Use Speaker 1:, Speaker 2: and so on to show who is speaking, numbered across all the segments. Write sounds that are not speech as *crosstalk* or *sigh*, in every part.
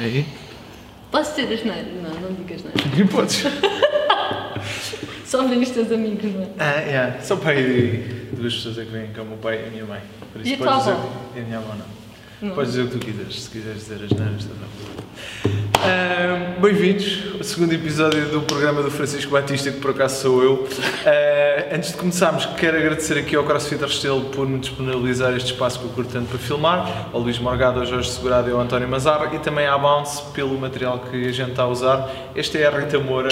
Speaker 1: Aí?
Speaker 2: Posso dizer as neiras? Não, não digas neiras. *laughs*
Speaker 1: E podes.
Speaker 2: Só vêm os teus amigos, não é?
Speaker 1: Ah, yeah. Só pai e duas pessoas é que vêm, que é o meu pai e a minha mãe. Por
Speaker 2: E a tua
Speaker 1: dizer.
Speaker 2: avó?
Speaker 1: E a minha avó não.
Speaker 2: Não.
Speaker 1: Podes dizer o que tu quiseres, se quiseres dizer as neiras também. Ah, Bem-vindos ao segundo episódio do programa do Francisco Batista, que por acaso sou eu. Ah, antes de começarmos, quero agradecer aqui ao CrossFit Restelo por me disponibilizar este espaço que eu curto tanto para filmar, ao Luís Morgado, ao Jorge Segurado e ao António Mazarra e também à Bounce pelo material que a gente está a usar. Esta é a Rita Moura.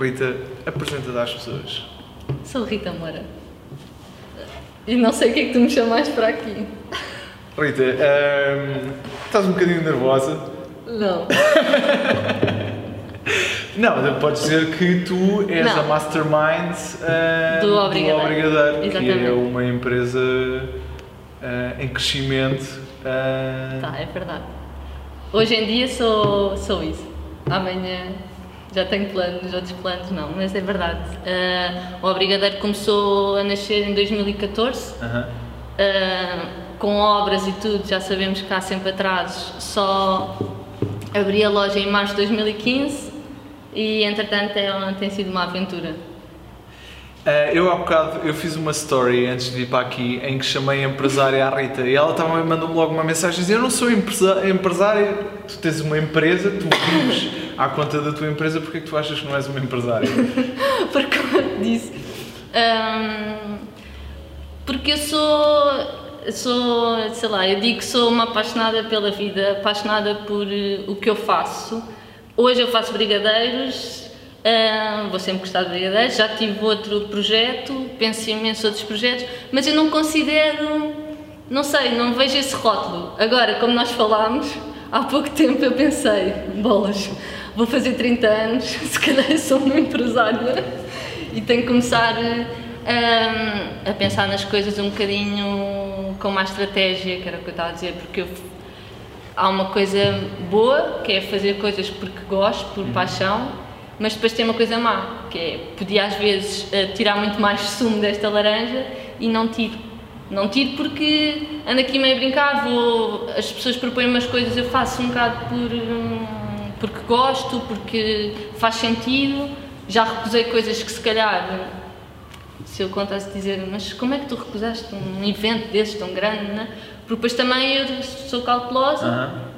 Speaker 1: Rita, apresenta-te às pessoas.
Speaker 2: Sou Rita Moura. E não sei o que é que tu me chamaste para aqui.
Speaker 1: Rita, ahm, estás um bocadinho nervosa?
Speaker 2: Não. *laughs*
Speaker 1: Não, podes dizer que tu és
Speaker 2: Não.
Speaker 1: a mastermind ahm,
Speaker 2: Do Obrigadeiro.
Speaker 1: Obrigadeiro, que é uma empresa ah, em crescimento. ah,
Speaker 2: Tá, é verdade. Hoje em dia sou, sou isso. Amanhã já tenho planos, outros planos não, mas é verdade. Ah, o Obrigadeiro começou a nascer em 2014.
Speaker 1: aham.
Speaker 2: Uh, com obras e tudo, já sabemos que há sempre atrasos, só abri a loja em março de 2015 e entretanto é, uma- tem sido uma aventura.
Speaker 1: Ah, eu há bocado eu fiz uma story antes de vir para aqui em que chamei a empresária à Rita e ela estava mandou-me logo uma mensagem dizendo eu não sou empresa- empresária, tu tens uma empresa, tu vives à conta da tua empresa, porque é que tu achas que não és uma empresária? *laughs*
Speaker 2: Porque, como eu te disse, hum, porque eu sou, sou, sei lá, eu digo que sou uma apaixonada pela vida, apaixonada por eh, o que eu faço. Hoje eu faço brigadeiros, hum, vou sempre gostar de brigadeiros, já tive outro projeto, penso em imensos outros projetos, mas eu não considero, não sei, não vejo esse rótulo. Agora, como nós falámos, há pouco tempo eu pensei, bolas, vou fazer 30 anos, *laughs* se calhar sou uma empresária e tenho que começar hum, a pensar nas coisas um bocadinho com mais estratégia, que era o que eu estava a dizer, porque eu há uma coisa boa, que é fazer coisas porque gosto, por paixão, mas depois tem uma coisa má, que é, podia às vezes eh, tirar muito mais sumo desta laranja e não tiro. Não tiro porque ando aqui meio a brincar, vou, as pessoas propõem umas coisas, eu faço um bocado por, hum, porque gosto, porque faz sentido. Já recusei coisas que se calhar se eu contasse dizer, mas como é que tu recusaste um evento desses tão grande, né? Porque depois também eu sou cautelosa.
Speaker 1: Aham.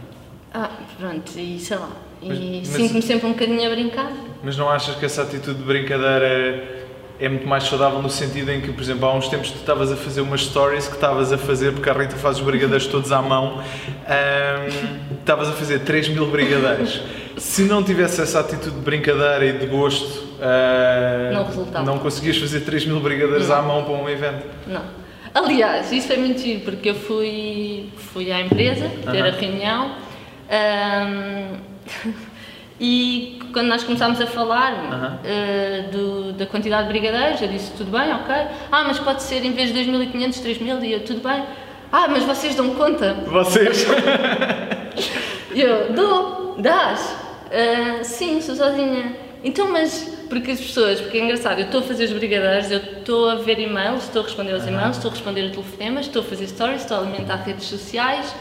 Speaker 2: Ah, pronto, e sei lá. E sinto-me sempre um bocadinho a brincar.
Speaker 1: Mas não achas que essa atitude de brincadeira é muito mais saudável no sentido em que, por exemplo, há uns tempos tu estavas a fazer umas stories que estavas a fazer, porque a Rita faz os brigadeiros todos à mão, ahm, estavas a fazer 3 mil brigadeiros. *laughs* Se não tivesse essa atitude de brincadeira e de gosto, ah,
Speaker 2: Não resultava.
Speaker 1: não conseguias fazer 3 mil brigadeiros
Speaker 2: Não.
Speaker 1: à mão para um evento.
Speaker 2: Não. Aliás, isso foi muito giro, porque eu fui, fui à empresa ter a reunião ahm, *laughs* e quando nós começámos a falar ah, do- da quantidade de brigadeiros, eu disse tudo bem, ok. Ah, mas pode ser em vez de 2.500, 3.000 e eu tudo bem. Ah, mas vocês dão conta?
Speaker 1: Vocês? *laughs*
Speaker 2: Eu, dou, dás? "Ah, sim, sou sozinha. Então, mas, porque as pessoas, porque é engraçado, eu estou a fazer os brigadeiros, eu estou a ver e-mails, estou a responder aos e-mails, estou a responder a telefonemas, estou a fazer stories, estou a alimentar redes sociais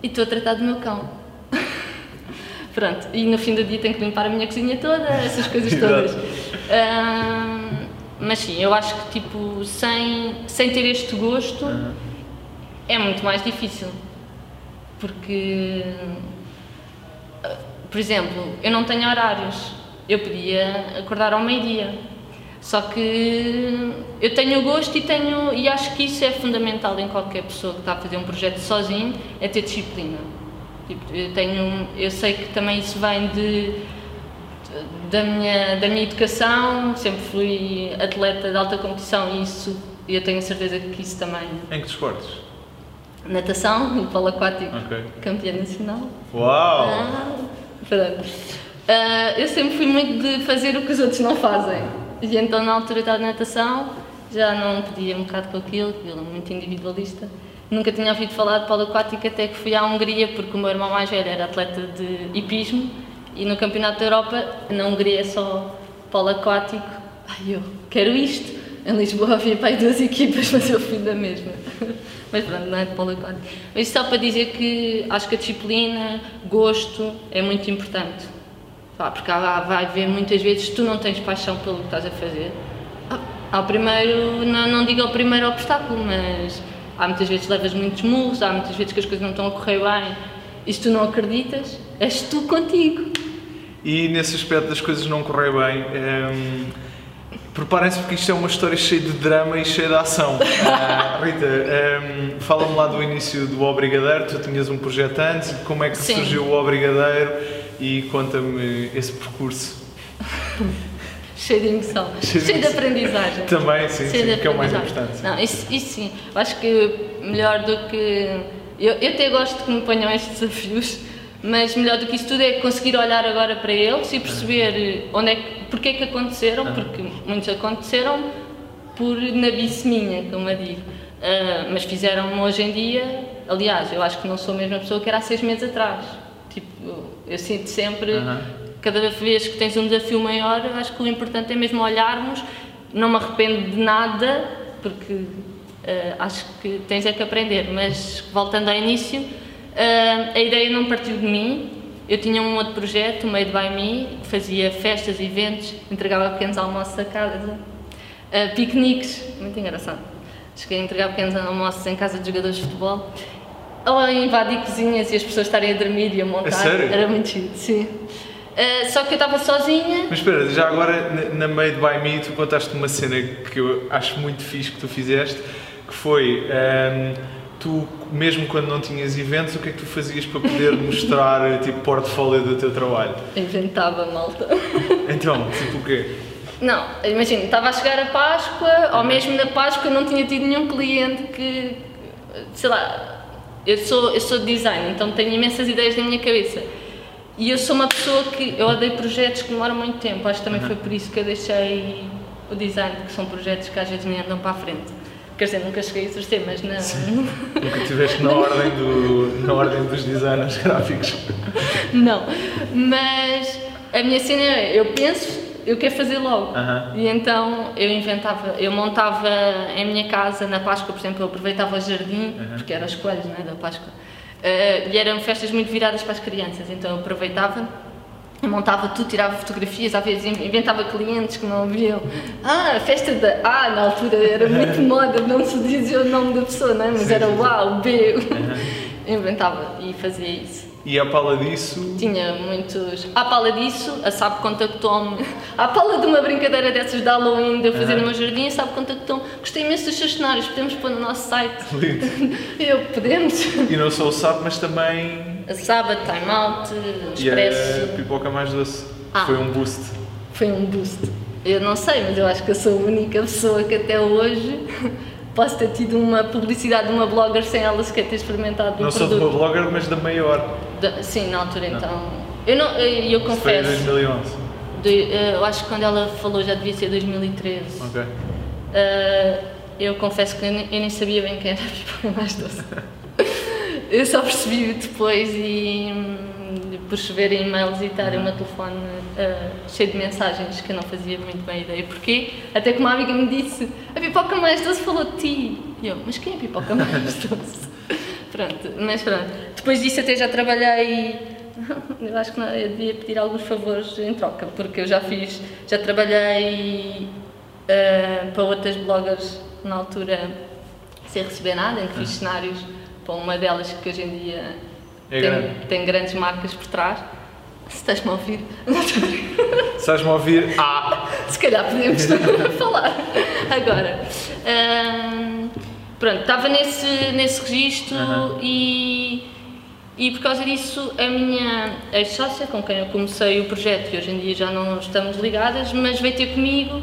Speaker 2: e estou a tratar do meu cão. *laughs* Pronto, e no fim do dia tenho que limpar a minha cozinha toda, essas *laughs* coisas todas. Ah, mas sim, eu acho que tipo, sem, sem ter este gosto é muito mais difícil. Porque, ah, por exemplo, eu não tenho horários. Eu podia acordar ao meio-dia. Só que eu tenho gosto e tenho e acho que isso é fundamental em qualquer pessoa que está a fazer um projeto sozinho, é ter disciplina. Tipo, eu tenho, eu sei que também isso vem de da minha da minha educação, sempre fui atleta de alta competição e isso eu tenho certeza que isso também
Speaker 1: Em que desportos?
Speaker 2: Natação, no polo aquático,
Speaker 1: Ok.
Speaker 2: campeã nacional.
Speaker 1: Uau!
Speaker 2: Ah, pronto. Ah, eu sempre fui muito de fazer o que os outros não fazem. E então, na altura da natação, já não podia um bocado com aquilo, aquilo é muito individualista. Nunca tinha ouvido falar de polo aquático até que fui à Hungria, porque o meu irmão mais velho era atleta de hipismo e no Campeonato da Europa, na Hungria é só polo aquático. Ai, eu quero isto. Em Lisboa havia para duas equipas, *laughs* mas eu fui da mesma. *laughs* Mas pronto, não é de polo aquático. Mas só para dizer que acho que a disciplina, gosto, é muito importante. Pá, porque há, vai haver muitas vezes que tu não tens paixão pelo que estás a fazer. Ao primeiro, não, não digo ao primeiro obstáculo, mas há muitas vezes que levas muitos murros, há muitas vezes que as coisas não estão a correr bem e se tu não acreditas, és tu contigo.
Speaker 1: E nesse aspecto das coisas não correr bem, hum, preparem-se porque isto é uma história cheia de drama e cheia de ação. *laughs* Ah, Rita, hum, fala-me lá do início do Obrigadeiro, tu tinhas um projeto antes, como é que
Speaker 2: Sim.
Speaker 1: surgiu o Obrigadeiro e conta-me esse percurso. *laughs*
Speaker 2: Cheio de emoção,
Speaker 1: Cheio de
Speaker 2: cheio de
Speaker 1: emoção.
Speaker 2: aprendizagem.
Speaker 1: Também, sim, sim,
Speaker 2: de
Speaker 1: que é o mais importante.
Speaker 2: Não, isso, isso sim. Eu acho que melhor do que. Eu, eu até gosto que me ponham estes desafios, mas melhor do que isso tudo é conseguir olhar agora para eles e perceber onde é que, porque é que aconteceram, porque muitos aconteceram por nabice minha, como eu digo. Ah, mas fizeram-me hoje em dia, aliás, eu acho que não sou a mesma pessoa que era há seis meses atrás. Eu sinto sempre,
Speaker 1: Aham.
Speaker 2: cada vez que tens um desafio maior, acho que o importante é mesmo olharmos, não me arrependo de nada, porque ah, acho que tens é que aprender, mas voltando ao início, ah, a ideia não partiu de mim, eu tinha um outro projeto, Made by Me, que fazia festas, eventos, entregava pequenos almoços a casa, ah, piqueniques, muito engraçado. Cheguei a entregar pequenos almoços em casa de jogadores de futebol, ou invadir cozinhas e as pessoas estarem a dormir e a montar.
Speaker 1: sério?
Speaker 2: Era muito chido, sim. Ah, só que eu estava sozinha.
Speaker 1: Mas espera, já agora na na Made by Me tu contaste uma cena que eu acho muito fixe que tu fizeste, que foi hum, tu, mesmo quando não tinhas eventos, o que é que tu fazias para poder *laughs* mostrar tipo portfólio do teu trabalho?
Speaker 2: Inventava malta.
Speaker 1: Então, tipo o quê?
Speaker 2: Não, imagina, estava a chegar a Páscoa, ou mesmo na Páscoa não tinha tido nenhum cliente que, sei lá, eu sou, eu sou de design, então tenho imensas ideias na minha cabeça. E eu sou uma pessoa que, eu odeio projetos que demoram muito tempo, acho que também foi por isso que eu deixei o design, que são projetos que às vezes nem andam para a frente. Quer dizer, nunca cheguei a exercer, mas não... *laughs*
Speaker 1: Nunca estiveste na ordem, do, na ordem dos designers gráficos.
Speaker 2: Não, mas a minha cena é, eu penso, eu quero fazer logo.
Speaker 1: Aham.
Speaker 2: E então eu inventava, eu montava em minha casa, na Páscoa, por exemplo, eu aproveitava o jardim, porque eram as coelhos não é, da Páscoa, Eh, e eram festas muito viradas para as crianças, então eu aproveitava. Eu montava tudo, tirava fotografias, às vezes inventava clientes que não viam. Ah, a festa da A, na altura era muito moda, não se dizia o nome da pessoa, é? mas era o A, o B. Inventava e fazia isso.
Speaker 1: E à pala disso,
Speaker 2: Tinha muitos. À pala disso, a SAP contactou-me. À pala de uma brincadeira dessas de Halloween, de eu fazer
Speaker 1: Aham.
Speaker 2: no meu jardim, a SAP contactou-me. Gostei imenso dos seus cenários, podemos pôr no nosso site.
Speaker 1: lindo. *laughs*
Speaker 2: Eu, podemos.
Speaker 1: E não só o SAP, mas também
Speaker 2: A Sábado, Time Out,
Speaker 1: e a
Speaker 2: Expresso.
Speaker 1: pipoca mais doce.
Speaker 2: Ah.
Speaker 1: Foi um boost.
Speaker 2: Foi um boost. Eu não sei, mas eu acho que eu sou a única pessoa que até hoje *laughs* posso ter tido uma publicidade de uma blogger sem ela sequer ter experimentado
Speaker 1: Não
Speaker 2: o
Speaker 1: só de
Speaker 2: produto.
Speaker 1: uma blogger, mas da maior.
Speaker 2: Da- sim, na altura então. Eu, não, eu, eu
Speaker 1: Isso foi em
Speaker 2: confesso.
Speaker 1: 2011.
Speaker 2: de- eu acho que quando ela falou já devia ser 2013.
Speaker 1: Ok.
Speaker 2: Uh, eu confesso que eu nem, eu nem sabia bem quem era *laughs* a pipoca mais doce. eu só percebi depois e hum, por chover em e-mails e estar o meu telefone uh, cheio de mensagens que eu não fazia muito bem ideia. Porquê? Até que uma amiga me disse: A pipoca mais doce falou de ti. E eu: Mas quem é a pipoca *laughs* mais doce? Pronto, mas pronto. Depois disso, até já trabalhei. *laughs* Eu acho que não, eu devia pedir alguns favores em troca, porque eu já fiz, já trabalhei uh, para outras bloggers na altura sem receber nada, em que fiz cenários para uma delas que hoje em dia
Speaker 1: É
Speaker 2: tem,
Speaker 1: grande.
Speaker 2: tem grandes marcas por trás. Se estás-me a ouvir, *laughs*
Speaker 1: Estás-me a ouvir? Ah!
Speaker 2: se calhar podemos *laughs* falar agora. Ahm, pronto, estava nesse, nesse registro e, e por causa disso a minha ex-sócia, com quem eu comecei o projeto, e hoje em dia já não estamos ligadas, mas veio ter comigo,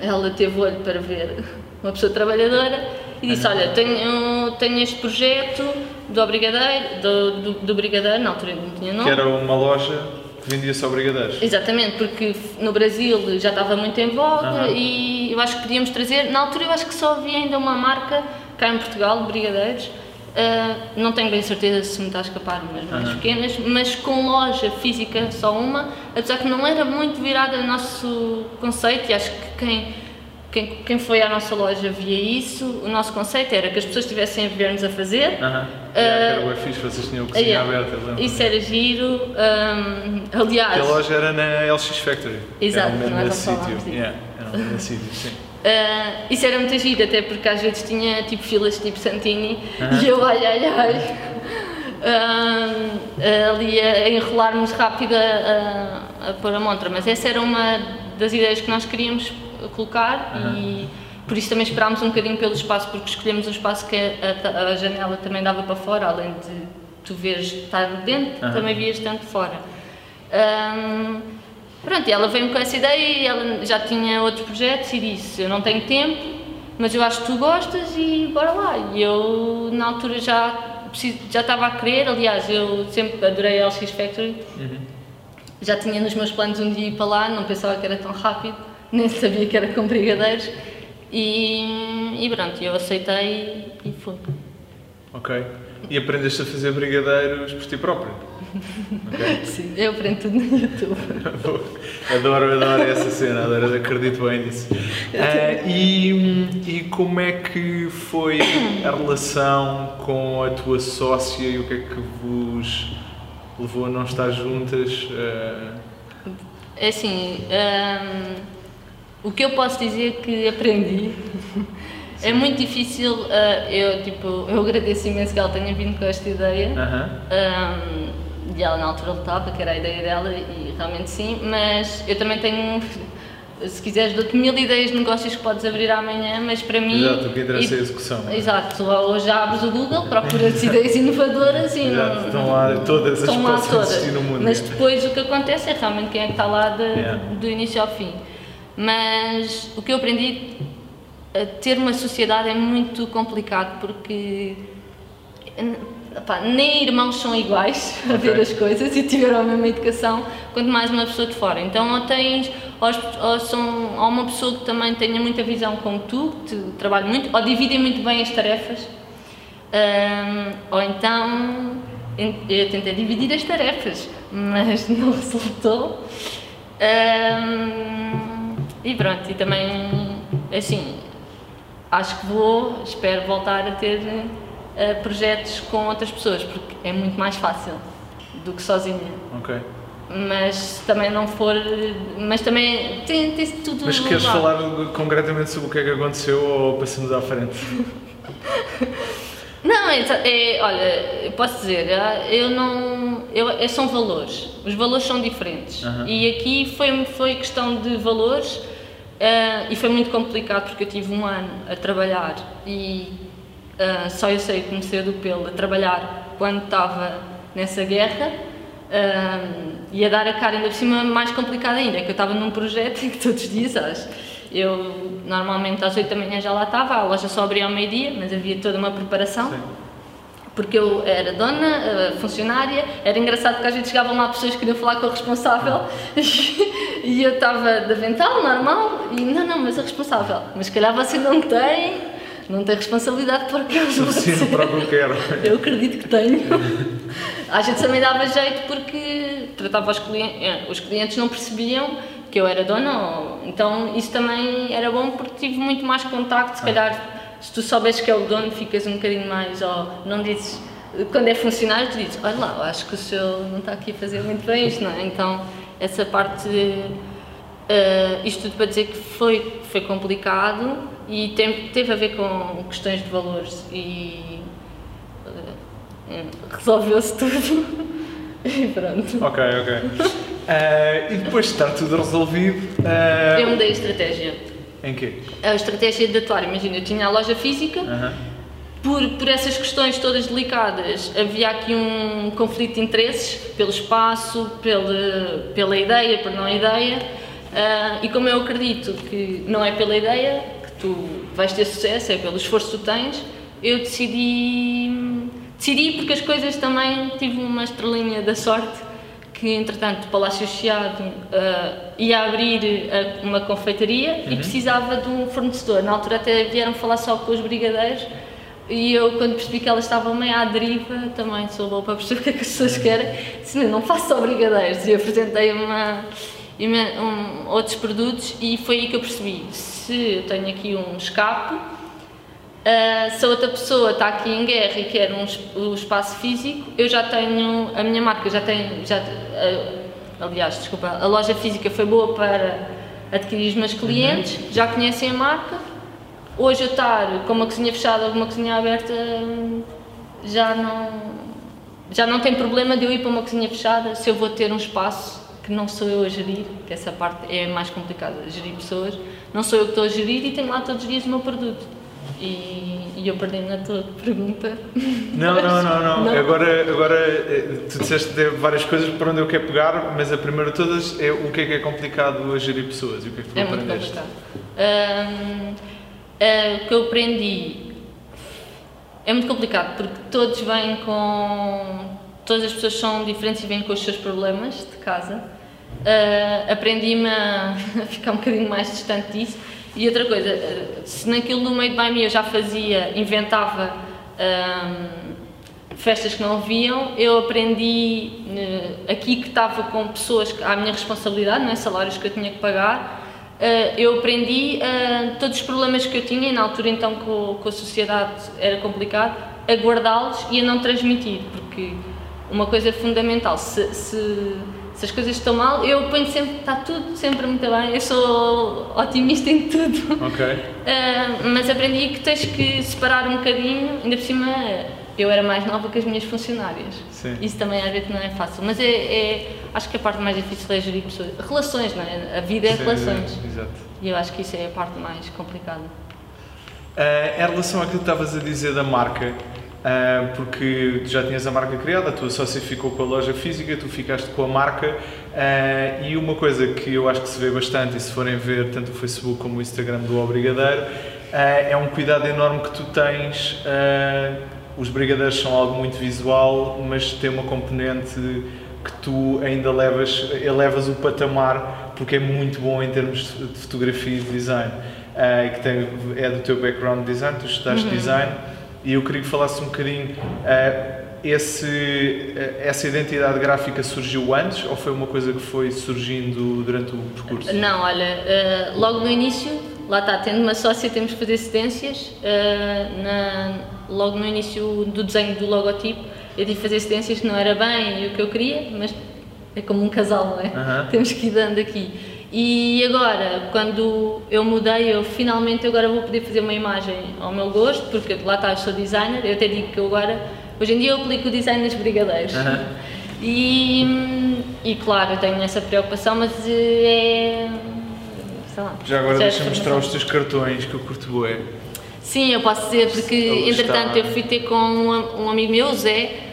Speaker 2: ela teve olho para ver uma pessoa trabalhadora e disse, olha, tenho, tenho este projeto do Brigadeiro, do, do, do Brigadeiro, na altura não tinha nome.
Speaker 1: Que era uma loja que vendia só brigadeiros.
Speaker 2: Exatamente, porque no Brasil já estava muito em voga
Speaker 1: Aham.
Speaker 2: e eu acho que podíamos trazer. Na altura eu acho que só havia ainda uma marca cá em Portugal de brigadeiros. Ah, não tenho bem certeza se me está a escapar umas mais pequenas, mas com loja física só uma, apesar que não era muito virada ao nosso conceito e acho que quem quem, quem foi à nossa loja via isso. O nosso conceito era que as pessoas estivessem a ver-nos a fazer.
Speaker 1: Aham. Yeah, que era bem fixe, vocês tinham a cozinha
Speaker 2: Yeah.
Speaker 1: aberta, eu lembro.
Speaker 2: Isso era giro. hum, aliás,
Speaker 1: Que a loja era na LX Factory.
Speaker 2: Exato,
Speaker 1: era mesmo
Speaker 2: nós não falámos disso.
Speaker 1: Yeah, era mesmo nesse sítio, sim.
Speaker 2: Uh, isso era muito giro, até porque às vezes tinha tipo filas tipo Santini
Speaker 1: Aham.
Speaker 2: e eu ai ai ai um, ali a enrolar-nos rápido a, a, a pôr a montra, mas essa era uma das ideias que nós queríamos colocar e por isso também esperámos um bocadinho pelo espaço, porque escolhemos um espaço que a, a- a janela também dava para fora, além de tu veres estar dentro,
Speaker 1: Aham.
Speaker 2: também vias tanto fora. Um, pronto, e ela veio-me com essa ideia e ela já tinha outros projetos e disse, eu não tenho tempo, mas eu acho que tu gostas e bora lá. E eu, na altura, já, já estava a querer, aliás, eu sempre adorei a LX Factory, já tinha nos meus planos um dia ir para lá, não pensava que era tão rápido, *laughs* nem sabia que era com brigadeiros. E, e pronto, eu aceitei e fui.
Speaker 1: Ok. E aprendeste a fazer brigadeiros por ti próprio. Ok. *laughs*
Speaker 2: Sim, eu aprendo tudo no YouTube. *laughs*
Speaker 1: adoro, adoro essa cena, adoro, acredito bem nisso. Ah, e, e como é que foi a relação com a tua sócia e o que é que vos levou a não estar juntas? Ah,
Speaker 2: É assim, hum, o que eu posso dizer que aprendi é muito difícil. ah, eu, tipo, eu agradeço imenso que ela tenha vindo com esta ideia.
Speaker 1: aham.
Speaker 2: Hum, e ela na altura lutava, que era a ideia dela, e realmente sim, mas eu também tenho, se quiseres, dou-te mil ideias de negócios que podes abrir amanhã, mas para mim.
Speaker 1: Exato, o que interessa é a execução. é?
Speaker 2: Exato, hoje abres o Google, *laughs* procuras ideias inovadoras e
Speaker 1: Exato,
Speaker 2: não,
Speaker 1: estão lá todas as
Speaker 2: estão
Speaker 1: que
Speaker 2: lá todas.
Speaker 1: no mundo.
Speaker 2: Mas depois o que acontece é realmente quem é que está lá de-
Speaker 1: Yeah.
Speaker 2: do início ao fim. Mas o que eu aprendi, a ter uma sociedade é muito complicado porque epá, nem irmãos são iguais *laughs* a ver as coisas e tiveram a mesma educação, quanto mais uma pessoa de fora. Então, ou tens, ou, ou são, ou uma pessoa que também tenha muita visão como tu, que te- trabalha muito, ou dividem muito bem as tarefas, Ahm, ou então en- eu tentei dividir as tarefas, mas *laughs* não resultou. Ahm, e pronto, e também assim, acho que vou, espero voltar a ter eh, projetos com outras pessoas, porque é muito mais fácil do que sozinha.
Speaker 1: Ok.
Speaker 2: Mas também não for. Mas também tem, tem tudo.
Speaker 1: Mas queres
Speaker 2: lá.
Speaker 1: falar concretamente sobre o que é que aconteceu ou passamos à frente? *laughs*
Speaker 2: Não, é, é- olha, eu posso dizer, ah, eu não. Eu, é- são valores. Os valores são diferentes. E aqui foi, foi questão de valores ah, e foi muito complicado porque eu tive um ano a trabalhar e ah, só eu sei que comecei do pelo a trabalhar quando estava nessa guerra. ah, e a dar a cara ainda por cima mais complicado ainda, que eu estava num projeto *laughs* em que todos os dias, eu normalmente às 8 da manhã já lá estava, a loja só abria ao meio-dia, mas havia toda uma preparação
Speaker 1: Sim.
Speaker 2: Porque eu era dona, eh, funcionária, era engraçado porque às vezes chegavam lá pessoas que queriam falar com o responsável *laughs* e eu estava de avental, normal, e não, não, mas a responsável, mas se calhar você não tem, não tem responsabilidade por aqueles
Speaker 1: Suficiente para o que eu quero. *laughs*
Speaker 2: eu acredito que tenho. *laughs* Às vezes também dava jeito porque tratava os clientes, os clientes não percebiam que eu era dona, então isso também era bom porque tive muito mais contacto, se calhar se tu soubes que é o dono ficas um bocadinho mais, ou não dizes, quando é funcionário tu dizes, olha lá, eu acho que o senhor não está aqui a fazer muito bem isto, não é? Então essa parte Uh, isto tudo para dizer que foi, foi complicado e tem, teve a ver com questões de valores e uh, resolveu-se tudo *laughs* e pronto.
Speaker 1: Ok, ok. Ah, e depois de estar tudo resolvido. ah,
Speaker 2: Eu mudei a estratégia.
Speaker 1: Em quê?
Speaker 2: A estratégia de atuar, imagina, eu tinha a loja física,
Speaker 1: Aham.
Speaker 2: por, por essas questões todas delicadas, havia aqui um conflito de interesses pelo espaço, pela, pela ideia, por não ideia. Ah, e como eu acredito que não é pela ideia que tu vais ter sucesso, é pelo esforço que tu tens, eu decidi, decidi porque as coisas também tive uma estrelinha da sorte que entretanto o Palácio Chiado ah, ia abrir ah, uma confeitaria e precisava de um fornecedor. Na altura até vieram falar só com os brigadeiros e eu quando percebi que elas estavam meio à deriva, também sou boa para perceber o que é que as pessoas querem, disse, "Não, não faço só brigadeiros. E apresentei uma... me- um, outros produtos e foi aí que eu percebi, se eu tenho aqui um escape, ah, se a outra pessoa está aqui em guerra e quer um, o espaço físico, eu já tenho, a minha marca já tem, já, ah, aliás, desculpa, a loja física foi boa para adquirir os meus clientes, já conhecem a marca, hoje eu estar com uma cozinha fechada ou uma cozinha aberta já não, já não tem problema de eu ir para uma cozinha fechada se eu vou ter um espaço que não sou eu a gerir, que essa parte é mais complicada, gerir pessoas, não sou eu que estou a gerir e tenho lá todos os dias o meu produto. E, e eu perdi na tua pergunta.
Speaker 1: Não, não, não, não.
Speaker 2: Não?
Speaker 1: Agora, agora eh, tu disseste várias coisas para onde eu quero pegar, mas a primeira de todas é o que é que é complicado a gerir pessoas e o que é que tu
Speaker 2: É muito
Speaker 1: aprendeste.
Speaker 2: complicado. Hum, eh, o que eu aprendi é muito complicado porque todos vêm com. Todas as pessoas são diferentes e vêm com os seus problemas de casa. Eh, Aprendi-me a *laughs* ficar um bocadinho mais distante disso. E outra coisa, se naquilo do Made by Me eu já fazia, inventava hum, festas que não haviam, eu aprendi eh, aqui que estava com pessoas à minha responsabilidade, não é? salários que eu tinha que pagar, eh, eu aprendi eh, todos os problemas que eu tinha e na altura então com, com a sociedade era complicado, a guardá-los e a não transmitir, porque uma coisa fundamental, se, se, se as coisas estão mal, eu ponho sempre, está tudo sempre muito bem, eu sou otimista em tudo.
Speaker 1: Ok.
Speaker 2: Uh, *laughs* mas aprendi que tens que separar um bocadinho, ainda por cima eu era mais nova que as minhas funcionárias.
Speaker 1: Sim.
Speaker 2: Isso também às vezes não é fácil, mas é, é- acho que a parte mais difícil é gerir pessoas. Relações, não é? A vida é
Speaker 1: Sim,
Speaker 2: relações.
Speaker 1: Exato.
Speaker 2: E eu acho que isso é a parte mais complicada.
Speaker 1: Ah, em relação àquilo que estavas a dizer da marca, porque tu já tinhas a marca criada, a tua sócia ficou com a loja física, tu ficaste com a marca, ah, e uma coisa que eu acho que se vê bastante, e se forem ver tanto o Facebook como o Instagram do Obrigadeiro, ah, é um cuidado enorme que tu tens. ah, os brigadeiros são algo muito visual, mas tem uma componente que tu ainda levas, elevas o patamar porque é muito bom em termos de fotografia e de design. E que tem, é do teu background de design, tu estudaste design e eu queria que falasses um bocadinho. ah, esse, ah, essa identidade gráfica surgiu antes ou foi uma coisa que foi surgindo durante o percurso?
Speaker 2: Não, olha, eh, logo no início, lá está, tendo uma sócia, temos que fazer cedências. eh, na- logo no início do desenho do logotipo, eu tive que fazer cedências que não era bem o que eu queria, mas é como um casal, não é? Temos que ir dando aqui. E agora, quando eu mudei, eu finalmente agora vou poder fazer uma imagem ao meu gosto, porque lá está, eu sou designer, eu até digo que eu agora, hoje em dia eu aplico o design nas brigadeiros.
Speaker 1: Aham.
Speaker 2: E, e claro, eu tenho essa preocupação, mas eh, é. sei lá.
Speaker 1: Já agora deixa-me mostrar os teus cartões que eu curto bué.
Speaker 2: Sim, eu posso dizer, porque entretanto
Speaker 1: está-
Speaker 2: eu fui ter com um, um amigo meu, o Zé,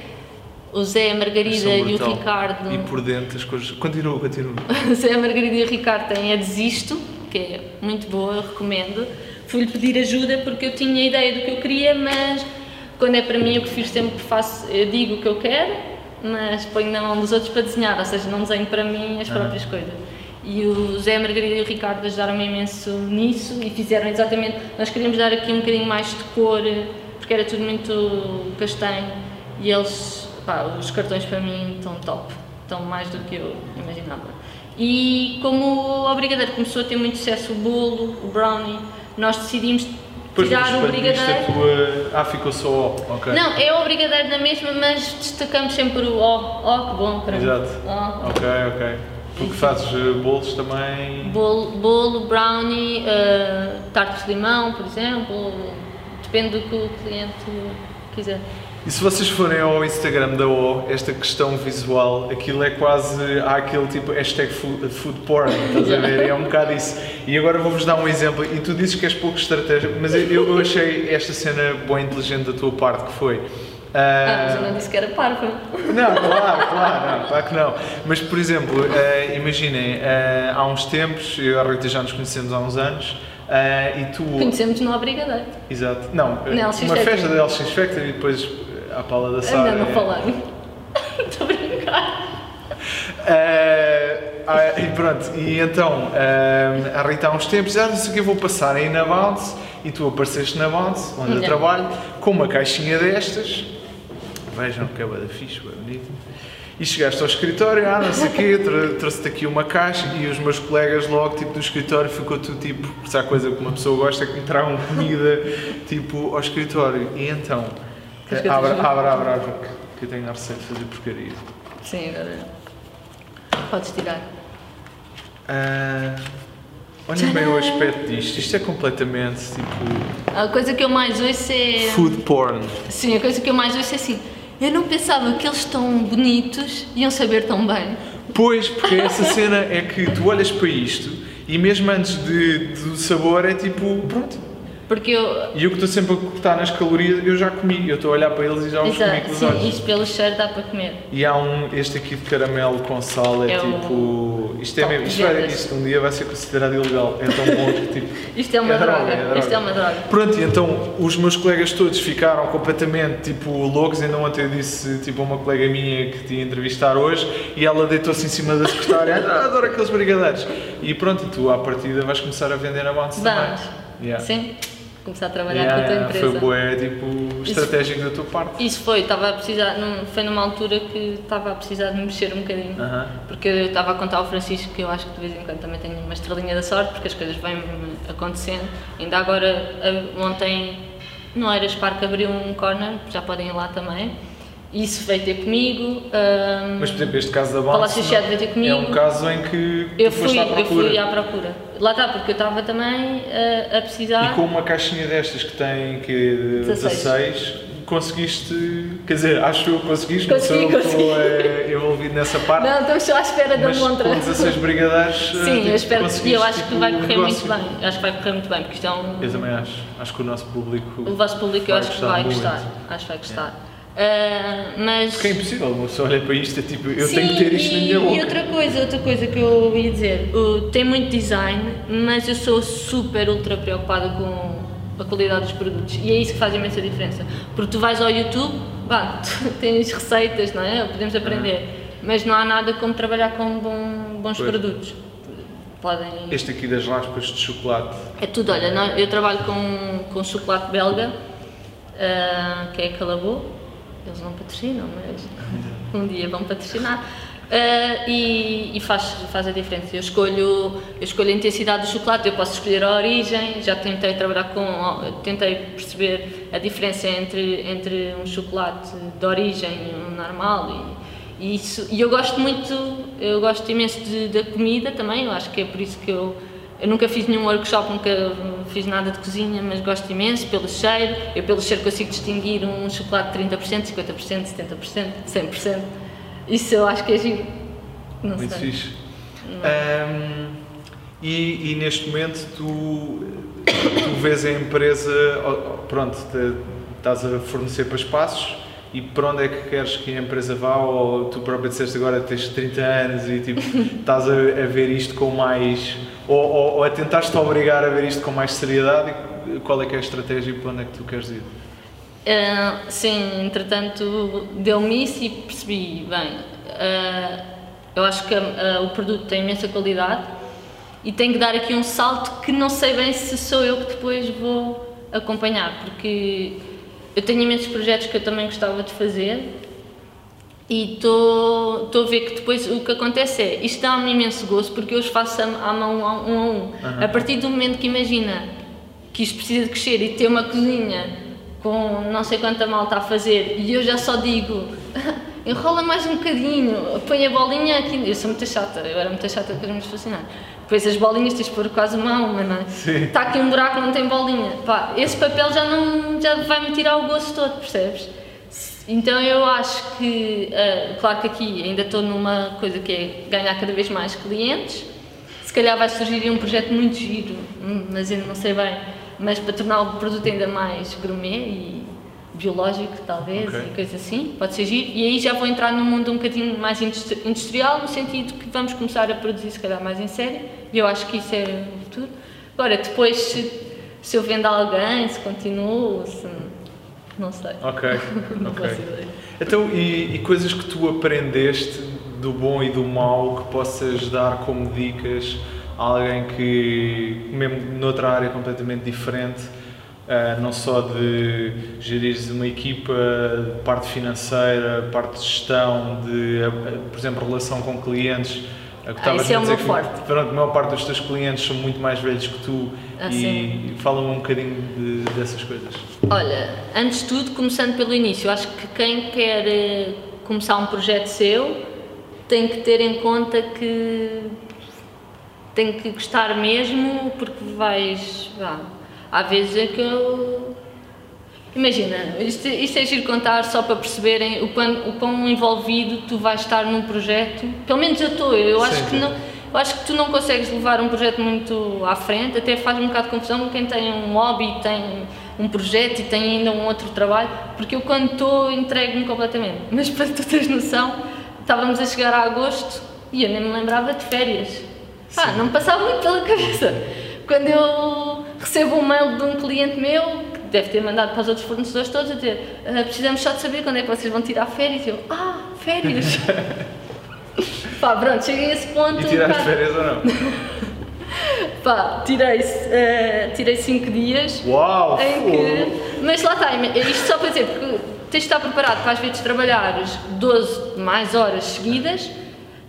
Speaker 2: o Zé, a Margarida e o. Ricardo.
Speaker 1: E por dentro as coisas. Continua, continua. *laughs*
Speaker 2: O Zé, a Margarida e o Ricardo têm a Desisto, que é muito boa, eu recomendo. Fui-lhe pedir ajuda porque eu tinha ideia do que eu queria, mas quando é para mim eu prefiro sempre que faço, eu digo o que eu quero, mas ponho na mão dos outros para desenhar, ou seja, não desenho para mim as
Speaker 1: Aham.
Speaker 2: próprias coisas. E o Zé, a Margarida e o Ricardo ajudaram-me imenso nisso e fizeram exatamente. Nós queríamos dar aqui um bocadinho mais de cor, porque era tudo muito castanho e eles, pá, os cartões para mim estão top, estão mais do que eu imaginava. E como o brigadeiro começou a ter muito sucesso, o bolo, o brownie, nós decidimos
Speaker 1: Depois
Speaker 2: tirar o
Speaker 1: a
Speaker 2: brigadeiro.
Speaker 1: tua. Ah, ficou só O. Ok.
Speaker 2: Não, é o brigadeiro na mesma, mas destacamos sempre o ó. Ó, que bom para
Speaker 1: Exato.
Speaker 2: mim. Ó.
Speaker 1: Ok, ok. Porque fazes eh, bolos também.
Speaker 2: Bolo, bolo brownie, uh, de limão, por exemplo. Depende do que o cliente quiser.
Speaker 1: E se vocês forem ao Instagram da O, esta questão visual, aquilo é quase. Há aquele tipo hashtag food, food porn, estás a ver? É um bocado isso. E agora vou-vos dar um exemplo. E tu dizes que és pouco estratégia, mas eu, eu achei esta cena boa inteligente da tua parte, que foi.
Speaker 2: Ah, mas eu não disse que era parva.
Speaker 1: Não, claro, claro, não, claro que não. Mas, por exemplo, eh, imaginem, eh, há uns tempos, eu e a Rita já nos conhecemos há uns anos, e tu.
Speaker 2: Conhecemos no Brigadeiro.
Speaker 1: Exato. Não,
Speaker 2: Na
Speaker 1: uma festa da LX Factory e depois à Paula da
Speaker 2: É
Speaker 1: Sara.
Speaker 2: melhor não
Speaker 1: eh,
Speaker 2: falar. Estou a brincar.
Speaker 1: Eh, ah, e pronto, e então eh, a Rita há uns tempos, ah, não sei o que, eu vou passar aí na Bounce e tu apareceste na Bounce, onde eu
Speaker 2: Não.
Speaker 1: trabalho, com uma caixinha destas, vejam que é da fixe, bué bonito. E chegaste ao escritório, ah, não sei o quê, trou- trouxe-te aqui uma caixa e os meus colegas logo, tipo, do escritório ficou tudo, tipo, se há coisa que uma pessoa gosta é que me tragam comida, *laughs* tipo, ao escritório. E então,
Speaker 2: Ajude?
Speaker 1: abre, abre, abre, que- eu tenho a receita de fazer porcaria.
Speaker 2: Sim, agora. Podes tirar.
Speaker 1: Ah, olhem bem o aspecto disto, isto é completamente, tipo,
Speaker 2: A coisa que eu mais ouço é.
Speaker 1: food porn.
Speaker 2: Sim, a coisa que eu mais ouço é assim. Eu não pensava que eles tão bonitos iam saber tão bem.
Speaker 1: Pois, porque *laughs* essa cena é que tu olhas para isto e mesmo antes de, do sabor é tipo, pronto.
Speaker 2: Porque eu.
Speaker 1: E eu que estou sempre a cortar nas calorias, eu já comi, eu estou a olhar para eles e já os comi
Speaker 2: Exato,
Speaker 1: com os
Speaker 2: sim,
Speaker 1: olhos.
Speaker 2: isto pelo cheiro dá para comer.
Speaker 1: E há um, este aqui de caramelo com sal, é,
Speaker 2: É
Speaker 1: tipo. Isto é mesmo, isto, vai, isto um dia vai ser considerado ilegal. É tão bom que tipo. *laughs*
Speaker 2: Isto é uma
Speaker 1: É droga,
Speaker 2: droga.
Speaker 1: é droga.
Speaker 2: Isto é uma droga.
Speaker 1: Pronto, e então os meus colegas todos ficaram completamente tipo loucos. Ainda ontem eu disse tipo a uma colega minha que te ia entrevistar hoje e ela deitou-se em cima da secretária. Ah, adoro aqueles brigadeiros. E pronto, tu à partida vais começar a vender a Bounce
Speaker 2: Vamos.
Speaker 1: Yeah.
Speaker 2: Sim. Começar a trabalhar
Speaker 1: Yeah,
Speaker 2: com a tua empresa.
Speaker 1: Foi bué, tipo, estratégico da tua parte.
Speaker 2: Isso foi, estava a precisar, num- foi numa altura que estava a precisar de me mexer um bocadinho.
Speaker 1: Aham.
Speaker 2: Porque eu estava a contar ao Francisco que eu acho que de vez em quando também tenho uma estrelinha da sorte, porque as coisas vêm acontecendo. Ainda agora, a- ontem, não era Spark, abriu um corner, já podem ir lá também. Isso veio ter comigo. ahm,
Speaker 1: Mas, por exemplo, este caso da Bounce
Speaker 2: Palácio Chiado veio ter comigo.
Speaker 1: é um caso em que
Speaker 2: eu fui, eu fui à procura. Lá está, porque eu estava também ah, a precisar.
Speaker 1: E com uma caixinha destas que tem que
Speaker 2: 16.
Speaker 1: 16, conseguiste, quer dizer, acho eu que conseguiste, não sou
Speaker 2: Consegui,
Speaker 1: eu que estou
Speaker 2: consegui.
Speaker 1: eh, envolvido nessa parte.
Speaker 2: Não, estamos só à espera da montra.
Speaker 1: com 16 brigadeiros, *laughs* eh,
Speaker 2: Sim,
Speaker 1: tipo,
Speaker 2: eu espero que eu acho que
Speaker 1: tipo,
Speaker 2: vai
Speaker 1: um
Speaker 2: correr
Speaker 1: negócio.
Speaker 2: muito bem. Eu acho que vai correr muito bem, porque isto é um.
Speaker 1: Eu também acho. Acho que o nosso público.
Speaker 2: O vosso público eu
Speaker 1: vai
Speaker 2: acho que
Speaker 1: gostar
Speaker 2: vai
Speaker 1: muito.
Speaker 2: gostar. Acho que vai gostar. Ah, mas.
Speaker 1: Porque é impossível, uma pessoa olha para isto é tipo, eu
Speaker 2: Sim,
Speaker 1: tenho que ter isto na
Speaker 2: e,
Speaker 1: minha boca.
Speaker 2: E outra coisa, outra coisa que eu ia dizer, o- tem muito design, mas eu sou super ultra preocupada com a qualidade dos produtos e é isso que faz imensa diferença. Porque tu vais ao YouTube, pá, *laughs* tu tens receitas, não é? Podemos aprender, mas não há nada como trabalhar com bom- bons
Speaker 1: Pois.
Speaker 2: produtos. Podem.
Speaker 1: Este aqui das raspas de chocolate.
Speaker 2: É tudo, olha, eu trabalho com, com chocolate belga, ah, que é Calabou. Eles não patrocinam, mas *laughs* um dia vão patrocinar. Ah, e e faz, faz a diferença. Eu escolho, eu escolho a intensidade do chocolate, eu posso escolher a origem, já tentei trabalhar com, tentei perceber a diferença entre, entre um chocolate de origem e um normal. E, e isso, e eu gosto muito, eu gosto imenso de- da comida também, eu acho que é por isso que eu, eu nunca fiz nenhum workshop, nunca fiz nada de cozinha, mas gosto imenso pelo cheiro. Eu pelo cheiro consigo distinguir um chocolate de 30%, 50%, 70%, 100%. Isso eu acho que é giro. Não
Speaker 1: Muito
Speaker 2: sei.
Speaker 1: fixe. E, e neste momento tu, tu vês a empresa, pronto, te- estás a fornecer para espaços e para onde é que queres que a empresa vá? Ou tu próprio disseste agora tens 30 anos e tipo, *laughs* estás a, a ver isto com mais. Ou, ou, ou a tentar-te obrigar a ver isto com mais seriedade? E qual é que é a estratégia e para onde é que tu queres ir?
Speaker 2: Ah, sim, entretanto deu-me isso e percebi, bem, ah, eu acho que ah, o produto tem imensa qualidade e tenho que dar aqui um salto que não sei bem se sou eu que depois vou acompanhar, porque eu tenho imensos projetos que eu também gostava de fazer e estou a ver que depois o que acontece é, isto dá-me imenso gosto porque eu os faço à mão um a um. a um. A partir do momento que imagina que isto precisa de crescer e ter uma cozinha com não sei quanta malta a fazer e eu já só digo *laughs* enrola mais um bocadinho, põe a bolinha aqui. Eu sou muito chata, eu era muito chata para me fascinar. Depois as bolinhas tens de pôr quase uma a uma, não é? Está aqui um buraco, não tem bolinha. Pá, esse papel já, não, já vai-me tirar o gosto todo, percebes? Então eu acho que, ah, claro que aqui ainda estou numa coisa que é ganhar cada vez mais clientes. Se calhar vai surgir um projeto muito giro, hum, mas ainda não sei bem. Mas para tornar o produto ainda mais gourmet e biológico, talvez,
Speaker 1: Ok.
Speaker 2: e coisa assim, pode ser giro. E aí já vou entrar num mundo um bocadinho mais industri- industrial, no sentido que vamos começar a produzir, se calhar, mais em série. E eu acho que isso é o futuro. Agora, depois, se, se eu vendo a alguém, se continuo, se. Não sei.
Speaker 1: Ok, *laughs*
Speaker 2: Não
Speaker 1: ok.
Speaker 2: faço ideia.
Speaker 1: Então, e, e coisas que tu aprendeste do bom e do mau que possas dar como dicas a alguém que, mesmo noutra área completamente diferente, Uh, não só de gerir uma equipa, parte financeira, parte de gestão, de, por exemplo, relação com clientes.
Speaker 2: Ah, isso é o meu forte.
Speaker 1: Pronto, a maior parte dos teus clientes são muito mais velhos que tu ah, e falam um bocadinho de, dessas coisas.
Speaker 2: Olha, antes de tudo, começando pelo início, acho que quem quer eh, começar um projeto seu tem que ter em conta que tem que gostar mesmo porque vais. Vá, há vezes é que eu. Imagina, isto, isto é giro contar só para perceberem o quão, o quão envolvido tu vais estar num projeto. Pelo menos eu estou, eu acho que não. Eu acho que tu não consegues levar um projeto muito à frente, até faz um bocado de confusão quem tem um hobby, tem um projeto e tem ainda um outro trabalho, porque eu quando estou entrego-me completamente. *laughs* Mas para tu teres noção, estávamos a chegar a agosto e eu nem me lembrava de férias. Pá, não me passava muito pela cabeça. Quando eu recebo um mail de um cliente meu, que deve ter mandado para os outros fornecedores todos, a dizer ah, precisamos só de saber quando é que vocês vão tirar férias. E eu, ah, férias! *laughs* Pá, pronto, cheguei a esse ponto.
Speaker 1: E tiraste um férias ou não? *laughs*
Speaker 2: Pá, tirei 5 uh, tirei cinco dias.
Speaker 1: Uau!
Speaker 2: Em que, mas lá está, isto só para dizer, porque tens de estar preparado para às vezes trabalhares 12 mais horas seguidas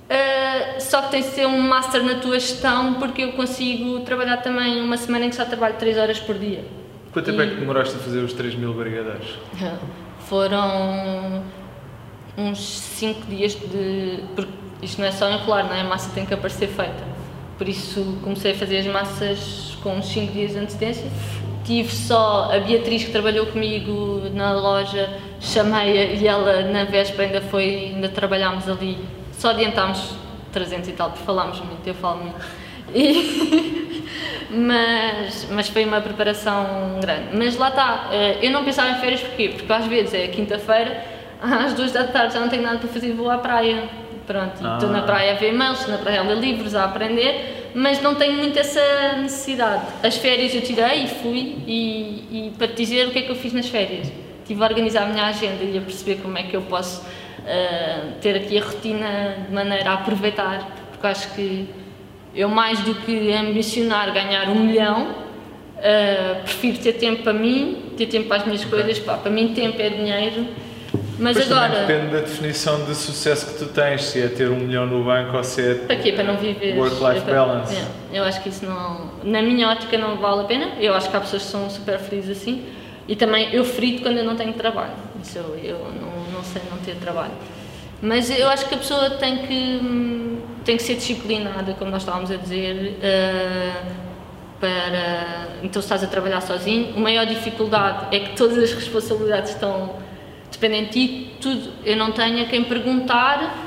Speaker 2: Uh, só que tens de ser um master na tua gestão porque eu consigo trabalhar também uma semana em que só trabalho 3 horas por dia.
Speaker 1: Quanto tempo e... é que demoraste a fazer os 3 mil brigadeiros? *laughs*
Speaker 2: Foram uns 5 dias de. Porque isto não é só enrolar, não é? A massa tem que aparecer feita. Por isso comecei a fazer as massas com uns 5 dias de antecedência. Tive só a Beatriz que trabalhou comigo na loja, chamei-a e ela na véspera ainda foi, ainda trabalhámos ali só adiantámos 300 e tal, porque falámos muito, eu falo muito. E, *laughs* mas, mas foi uma preparação grande. Mas lá está, eh, eu não pensava em férias porquê? Porque às vezes é quinta-feira, *laughs* às duas da tarde já não tenho nada para fazer, vou à praia. Pronto, ah. estou na praia a ver e-mails, na praia a ler livros, a aprender, mas não tenho muito essa necessidade. As férias eu tirei e fui, e, e para te dizer o que é que eu fiz nas férias. Estive a organizar a minha agenda e a perceber como é que eu posso uh, ter aqui a rotina de maneira a aproveitar, porque acho que eu mais do que ambicionar ganhar um milhão, uh, prefiro ter tempo para mim, ter tempo para as minhas okay. coisas, pá, para mim tempo é dinheiro. Mas
Speaker 1: Pois
Speaker 2: agora.
Speaker 1: Depende da definição de sucesso que tu tens, se é ter um milhão no banco ou se é.
Speaker 2: Para quê? Para não viver.
Speaker 1: Work-life
Speaker 2: é
Speaker 1: balance.
Speaker 2: É, eu acho que isso não. Na minha ótica não vale a pena. Eu acho que há pessoas que são super felizes assim. E também eu frito quando eu não tenho trabalho. Isso eu, eu não, não sei não ter trabalho. Mas eu acho que a pessoa tem que, tem que ser disciplinada, como nós estávamos a dizer, uh, para. Então, estás a trabalhar sozinho, a maior dificuldade é que todas as responsabilidades estão. dependem de ti, tudo. Eu não tenho a quem perguntar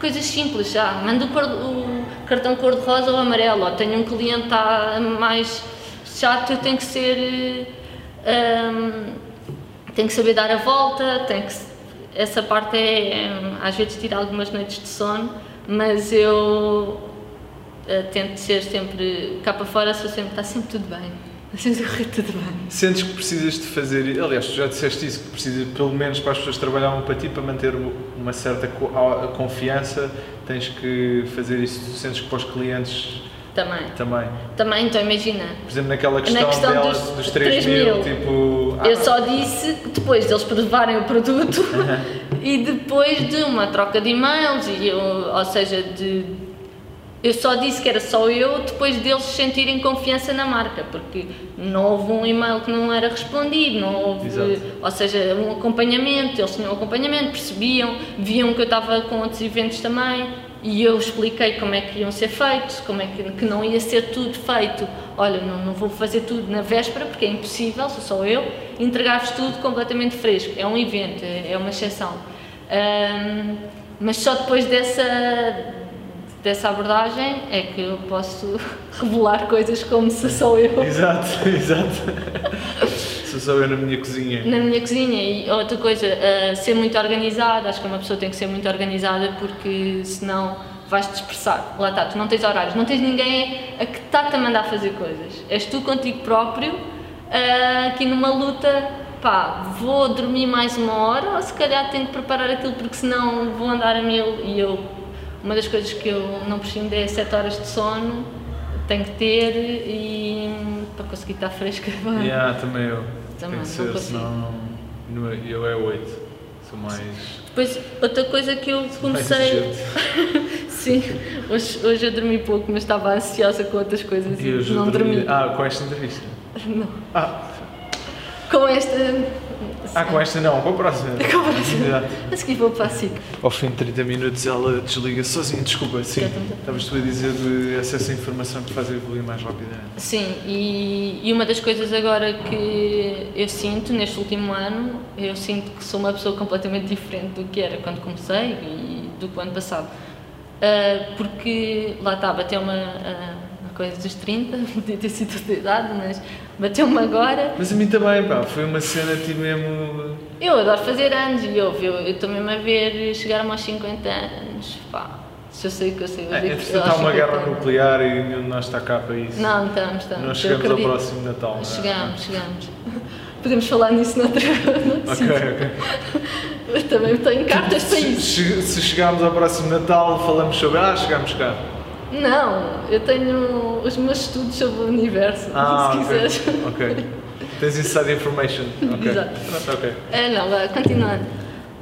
Speaker 2: coisas simples já. Manda o, cartão cor-de-rosa ou amarelo, ou tenho um cliente está mais chato, eu tenho que ser um, tem que saber dar a volta, tem que, essa parte é, é, às vezes tira algumas noites de sono, mas eu uh, tento ser sempre cá para fora, sou sempre, está sempre tudo bem. Correr tudo bem.
Speaker 1: Sentes que precisas de fazer, aliás, tu já disseste isso, que precisa pelo menos para as pessoas que trabalhavam para ti, para manter uma certa confiança, tens que fazer isso. Sentes que para os clientes
Speaker 2: também.
Speaker 1: Também.
Speaker 2: Também, então imagina.
Speaker 1: Por exemplo, naquela questão, na questão dela, dos, dos 3, 3 mil, mil, tipo.
Speaker 2: Eu ah. só disse depois deles provarem o produto *laughs* e depois de uma troca de e-mails, e eu, ou seja, de. Eu só disse que era só eu depois deles sentirem confiança na marca, porque não houve um e-mail que não era respondido, não houve, Exato. ou seja, um acompanhamento, eles tinham um acompanhamento, percebiam, viam que eu estava com outros eventos também, e eu expliquei como é que iam ser feitos, como é que, que não ia ser tudo feito. Olha, não, não vou fazer tudo na véspera, porque é impossível, sou só eu, entregar-vos tudo completamente fresco. É um evento, é, é uma exceção. Um, mas só depois dessa, dessa abordagem é que eu posso *laughs* revelar coisas como se sou eu.
Speaker 1: Exato, *laughs* exato. Sou eu na minha cozinha.
Speaker 2: Na minha cozinha. E outra coisa, uh, ser muito organizada. Acho que uma pessoa tem que ser muito organizada porque senão vais-te dispersar. Lá está, tu não tens horários, não tens ninguém a que está-te a mandar fazer coisas. És tu contigo próprio, uh, aqui numa luta, pá, vou dormir mais uma hora ou se calhar tenho que preparar aquilo porque senão vou andar a mil. E eu, uma das coisas que eu não prescindo é 7 horas de sono, tenho que ter e para conseguir estar fresca.
Speaker 1: Yeah, também eu.
Speaker 2: Também,
Speaker 1: Tem que
Speaker 2: não
Speaker 1: ser,
Speaker 2: consigo.
Speaker 1: senão não é- eu é 8. Sou mais.
Speaker 2: Depois, outra coisa que eu comecei. *laughs* Sim, hoje, hoje eu dormi pouco, mas estava ansiosa com outras coisas
Speaker 1: E
Speaker 2: e, não
Speaker 1: dormi-
Speaker 2: dormi.
Speaker 1: Ah, com esta entrevista.
Speaker 2: Não.
Speaker 1: Ah,
Speaker 2: Com esta.
Speaker 1: Ah, com esta não, com a próxima. *laughs*
Speaker 2: Com a próxima. A seguir vou para a SIC.
Speaker 1: Ao fim de 30 minutos ela desliga sozinha. Desculpa, sim. Estavas tu a dizer de acesso à informação que faz evoluir mais rapidamente.
Speaker 2: Sim, e, e uma das coisas agora que eu sinto neste último ano, eu sinto que sou uma pessoa completamente diferente do que era quando comecei e do que o ano passado. Ah, porque lá está, bateu-me a, a coisa dos 30, *laughs* podia ter sido outra idade, mas bateu-me agora.
Speaker 1: Mas a mim também, pá, foi uma cena tipo mesmo.
Speaker 2: Eu adoro fazer anos e eu estou mesmo a ver chegar aos 50 anos, pá, se eu sei o que eu sei. eu
Speaker 1: É,
Speaker 2: digo
Speaker 1: entretanto, há uma
Speaker 2: 50
Speaker 1: guerra
Speaker 2: anos.
Speaker 1: nuclear e nenhum de nós está cá para isso.
Speaker 2: Não, estamos, estamos.
Speaker 1: Nós chegamos ao próximo Natal. não é?
Speaker 2: Chegamos, chegamos. *laughs* Podemos falar nisso noutra, noutro
Speaker 1: Ok, ok. *laughs*
Speaker 2: Eu também tenho cartas para isso.
Speaker 1: se- se chegarmos ao próximo Natal, falamos sobre. Ah, chegámos cá.
Speaker 2: Não, eu tenho os meus estudos sobre o universo,
Speaker 1: Ah,
Speaker 2: se
Speaker 1: ok.
Speaker 2: quiseres.
Speaker 1: Ok. Tens inside information. Ok.
Speaker 2: Exato.
Speaker 1: Ok.
Speaker 2: É, não, vai, continuando.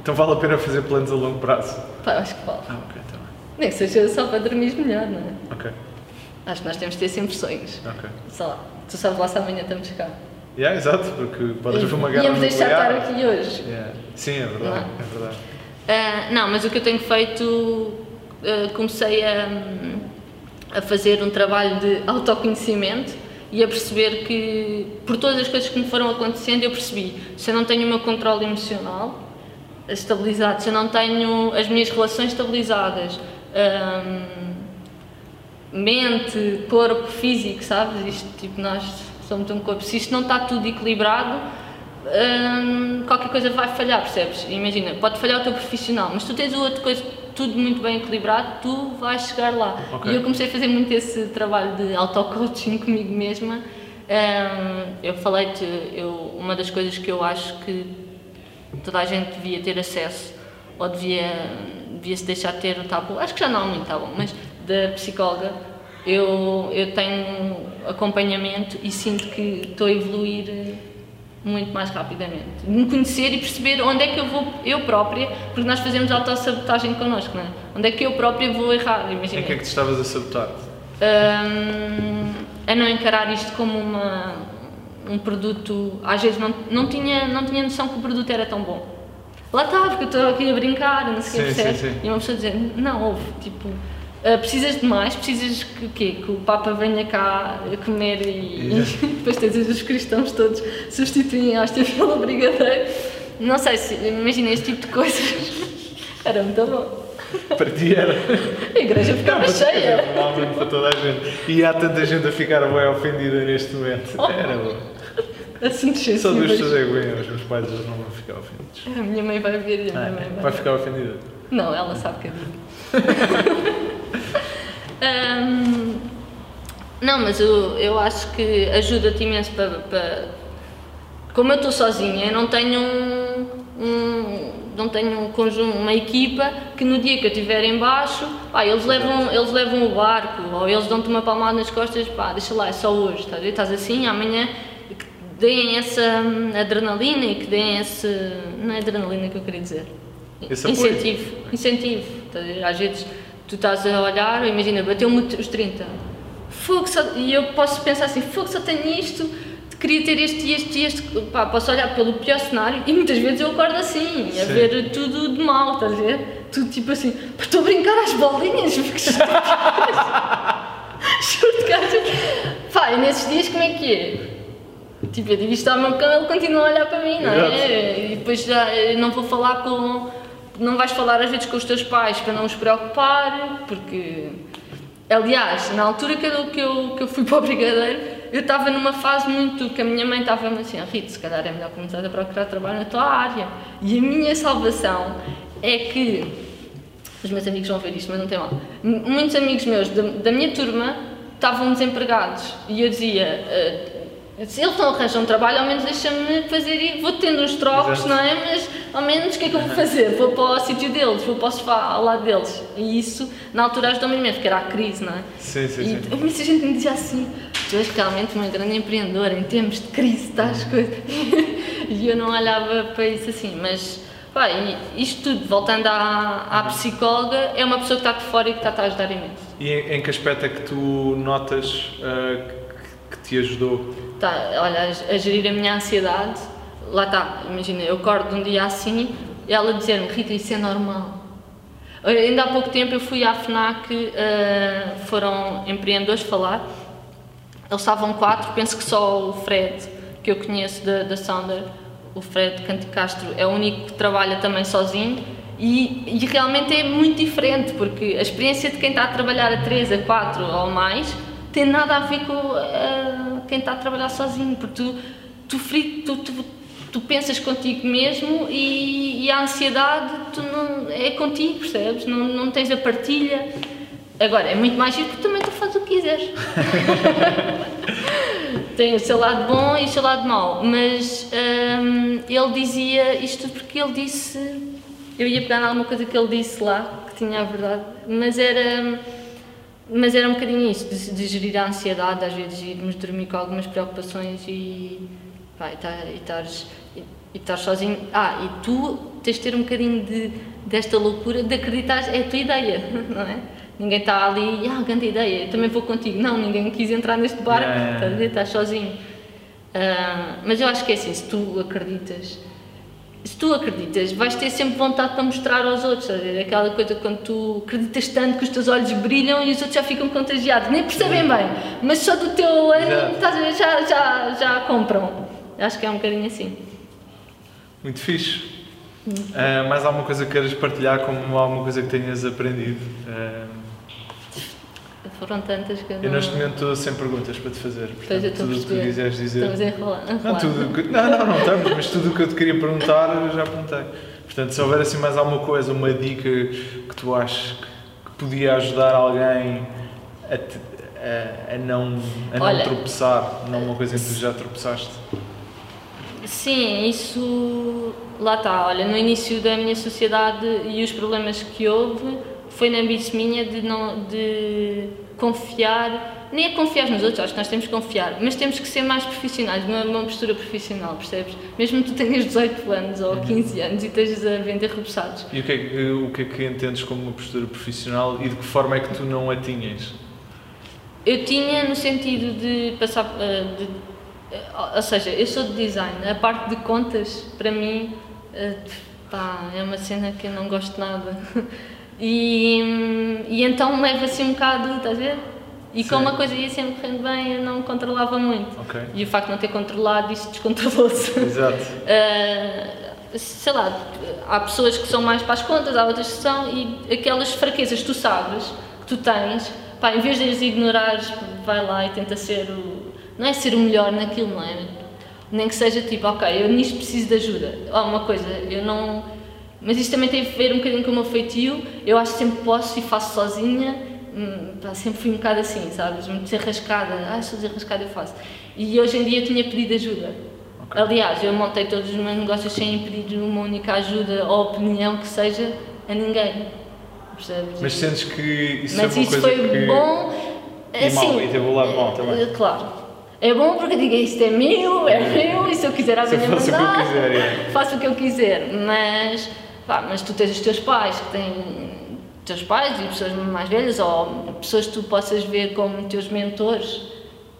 Speaker 1: Então vale a pena fazer planos a longo prazo.
Speaker 2: Pá, acho que vale.
Speaker 1: Ah, ok, está bem.
Speaker 2: Nem que seja só para dormir melhor, não é?
Speaker 1: Ok,
Speaker 2: Acho que nós temos de ter sempre sonhos.
Speaker 1: ok.
Speaker 2: Sei lá, tu sabes lá se amanhã estamos cá.
Speaker 1: Yeah, exato, porque pode haver uma guerra
Speaker 2: Íamos deixar estar aqui hoje.
Speaker 1: Yeah. Sim, é verdade,
Speaker 2: Não.
Speaker 1: é verdade.
Speaker 2: Ah, não, mas o que eu tenho feito, ah, comecei a, a fazer um trabalho de autoconhecimento e a perceber que, por todas as coisas que me foram acontecendo, eu percebi, se eu não tenho o meu controle emocional estabilizado, se eu não tenho as minhas relações estabilizadas, ah, mente, corpo, físico, sabes? Isto, tipo, nós somos um corpo. Se isto não está tudo equilibrado, hum, qualquer coisa vai falhar, percebes? Imagina, pode falhar o teu profissional, mas tu tens o outro coisa tudo muito bem equilibrado, tu vais chegar lá.
Speaker 1: Ok.
Speaker 2: E eu comecei a fazer muito esse trabalho de auto-coaching *laughs* comigo mesma. Hum, eu falei-te, eu, uma das coisas que eu acho que toda a gente devia ter acesso ou devia, devia se deixar ter o tabu, acho que já não há muito tabu, mas da psicóloga, eu, eu tenho acompanhamento e sinto que estou a evoluir eh, muito mais rapidamente. Me conhecer e perceber onde é que eu vou, eu própria, porque nós fazemos autossabotagem connosco, não é? Onde é que eu própria vou errar, imagina.
Speaker 1: Em que é que te estavas a sabotar?
Speaker 2: Hum, a não encarar isto como uma, um produto. Às vezes não, não, tinha, não tinha noção que o produto era tão bom. Lá está, porque eu estou aqui a brincar, não sei o que
Speaker 1: sim.
Speaker 2: E uma pessoa dizer: Não, ouve, tipo, ah, precisas de mais, precisas que, o quê? que o Papa venha cá comer e,
Speaker 1: Exato.
Speaker 2: e *laughs* depois tens os cristãos todos substituem a hóstia pelo brigadeiro. Não sei se, imagina este tipo de coisas. *laughs* Era muito bom.
Speaker 1: Para ti era.
Speaker 2: A igreja ficava
Speaker 1: Não,
Speaker 2: cheia.
Speaker 1: Provavelmente para toda a gente. E há tanta gente a ficar bem ofendida neste momento.
Speaker 2: Oh.
Speaker 1: Era bom.
Speaker 2: Assuntos
Speaker 1: Só
Speaker 2: sensíveis.
Speaker 1: pessoas é que vêm, os meus pais eles não vão ficar ofendidos.
Speaker 2: A minha mãe vai ver e a minha
Speaker 1: Ah,
Speaker 2: mãe vai
Speaker 1: vai ficar ofendida.
Speaker 2: Não, ela sabe que eu *laughs* Ahm, não, mas eu, eu acho que ajuda-te imenso para, para- Como eu estou sozinha, eu não tenho um, um- não tenho um conjunto, uma equipa que no dia que eu estiver em baixo, pá, eles levam, eles levam o barco ou eles dão-te uma palmada nas costas, pá, deixa lá, é só hoje, estás? Estás assim, amanhã que deem essa hum, adrenalina e que deem esse. Não é adrenalina que eu queria dizer.
Speaker 1: Esse apoio.
Speaker 2: incentivo. Incentivo. Estás? Às vezes tu estás a olhar, imagina, bateu-me os 30. Fogo, só, e eu posso pensar assim, fogo, só tenho isto, queria ter este e este e este. Pá, posso olhar pelo pior cenário e muitas vezes eu acordo assim, a
Speaker 1: Sim.
Speaker 2: ver tudo de mal, estás a ver? Tudo tipo assim, "Pá, estou a brincar às bolinhas, *laughs* porque Juro-te que Pá, e nesses dias como é que é? Tipo, eu digo isto ao meu cão, ele continua a olhar para mim, não
Speaker 1: Exato.
Speaker 2: é? E depois já não vou falar com. Não vais falar às vezes com os teus pais para não os preocupar, porque. Aliás, na altura que eu, que eu, que eu fui *laughs* para o Brigadeiro, eu estava numa fase muito. que a minha mãe estava assim: Rito, se calhar é melhor começar a procurar trabalho na tua área. E a minha salvação é que os meus amigos vão ver isto, mas não tem mal. Muitos amigos meus da, da minha turma estavam desempregados e eu dizia: "Ah, se eles não arranjam trabalho, ao menos deixa-me fazer e vou tendo uns trocos,
Speaker 1: Exato.
Speaker 2: não é? Mas ao menos o que é que eu vou fazer? Vou para o sítio deles, vou para o sofá ao lado deles. E isso, na altura, ajudou-me imenso, porque era a crise, não é?
Speaker 1: Sim, sim,
Speaker 2: E
Speaker 1: sim.
Speaker 2: muita gente me dizia assim: tu és realmente uma grande empreendedora em termos de crise, estás coisas. *laughs* e eu não olhava para isso assim, mas pá, isto tudo, voltando à, à psicóloga, é uma pessoa que está de fora e que está a ajudar imenso.
Speaker 1: E em, em que aspecto é que tu notas uh, que, que te ajudou?
Speaker 2: Tá, olha, a gerir a minha ansiedade, lá está, imagina, eu acordo um dia assim, e ela dizer-me, Rita, isso é normal. Ainda há pouco tempo eu fui à FNAC, uh, foram empreendedores falar, eles estavam quatro, penso que só o Fred, que eu conheço da, da Sounder, o Fred Canto Castro, é o único que trabalha também sozinho. E, e, realmente é muito diferente, porque a experiência de quem está a trabalhar a 3, a 4 ou mais tem nada a ver com uh, quem está a trabalhar sozinho, porque tu, tu, tu, tu, tu pensas contigo mesmo e, e, a ansiedade tu não, é contigo, percebes? Não, não tens a partilha. Agora, é muito mais giro porque também tu fazes o que quiseres. *laughs* tem o seu lado bom e o seu lado mau, mas um, ele dizia isto porque ele disse eu ia pegar em alguma coisa que ele disse lá, que tinha a verdade, mas era, mas era um bocadinho isso, de, de gerir a ansiedade, às vezes irmos dormir com algumas preocupações e, pá, e, estares, e, e estares sozinho. Ah, e tu tens de ter um bocadinho de, desta loucura de acreditar, é a tua ideia, *laughs* não é? Ninguém está ali, ah, grande ideia, eu também vou contigo. Não, ninguém quis entrar neste barco, yeah. estás sozinho. Uh, mas eu acho que é assim, se tu acreditas se tu acreditas, vais ter sempre vontade para mostrar aos outros, sabe? aquela coisa quando tu acreditas tanto que os teus olhos brilham e os outros já ficam contagiados, nem percebem bem, mas só do teu ânimo já, já, já compram. Acho que é um bocadinho assim.
Speaker 1: Muito fixe. Uh, mais alguma coisa que queiras partilhar como alguma coisa que tenhas aprendido? Uh,
Speaker 2: foram tantas que eu
Speaker 1: não... Eu neste momento estou sem perguntas para te fazer.
Speaker 2: Portanto, tudo o que tu quiseres
Speaker 1: dizer.
Speaker 2: Estamos a enrolar.
Speaker 1: Não, tudo que... não, não, não estamos, mas tudo o que eu te queria perguntar eu já perguntei. Portanto, se houver assim mais alguma coisa, uma dica que tu achas que podia ajudar alguém a, te, a, a não, a Olha, não tropeçar, não uma coisa em que tu já tropeçaste.
Speaker 2: Sim, isso lá está. Olha, no início da minha sociedade e os problemas que houve, foi na ambição minha de não de confiar, nem é confiar nos outros, acho que nós temos que confiar, mas temos que ser mais profissionais, uma, uma postura profissional, percebes? Mesmo que tu tenhas 18 anos ou 15 uhum. anos e estejas a vender repousados.
Speaker 1: E o que, é que, o que é que entendes como uma postura profissional e de que forma é que tu não a tinhas?
Speaker 2: Eu tinha no sentido de passar, eh, de, eh, ou seja, eu sou de design, a parte de contas, para mim, eh, pá, é uma cena que eu não gosto nada. *laughs* E, e então leva assim um bocado, estás a ver? E Sim. como uma coisa ia sempre correndo bem, eu não controlava muito.
Speaker 1: Okay.
Speaker 2: E o facto de não ter controlado, isso descontrolou-se.
Speaker 1: Exato.
Speaker 2: Uh, *laughs* sei lá, há pessoas que são mais para as contas, há outras que são, e aquelas fraquezas que tu sabes, que tu tens, pá, em vez de as ignorares, vai lá e tenta ser o. Não é ser o melhor naquilo, não é? Nem que seja tipo, ok, eu nisto preciso de ajuda. Há uma coisa, eu não mas isto também tem a ver um bocadinho com o meu feitio. Eu acho que sempre posso e faço sozinha. Hum, pá, sempre fui um bocado assim, sabes? Muito desarrascada. Ah, sou desarrascada, eu faço. E hoje em dia tinha pedido ajuda. Okay. Aliás, eu montei todos os meus negócios sem pedir uma única ajuda ou opinião que seja a ninguém. Percebes?
Speaker 1: Mas sentes que isso
Speaker 2: Mas
Speaker 1: é uma
Speaker 2: isso
Speaker 1: coisa
Speaker 2: foi
Speaker 1: que...
Speaker 2: bom.
Speaker 1: E
Speaker 2: assim,
Speaker 1: mau, e teve o lado bom também.
Speaker 2: Eh, claro. É bom porque digo isto é meu, é meu, e se eu quiser *laughs* alguém
Speaker 1: mandar, faço o que eu quiser, é.
Speaker 2: faço o que eu quiser. Mas Pá, mas tu tens os teus pais que têm teus pais e pessoas mais velhas ou pessoas que tu possas ver como teus mentores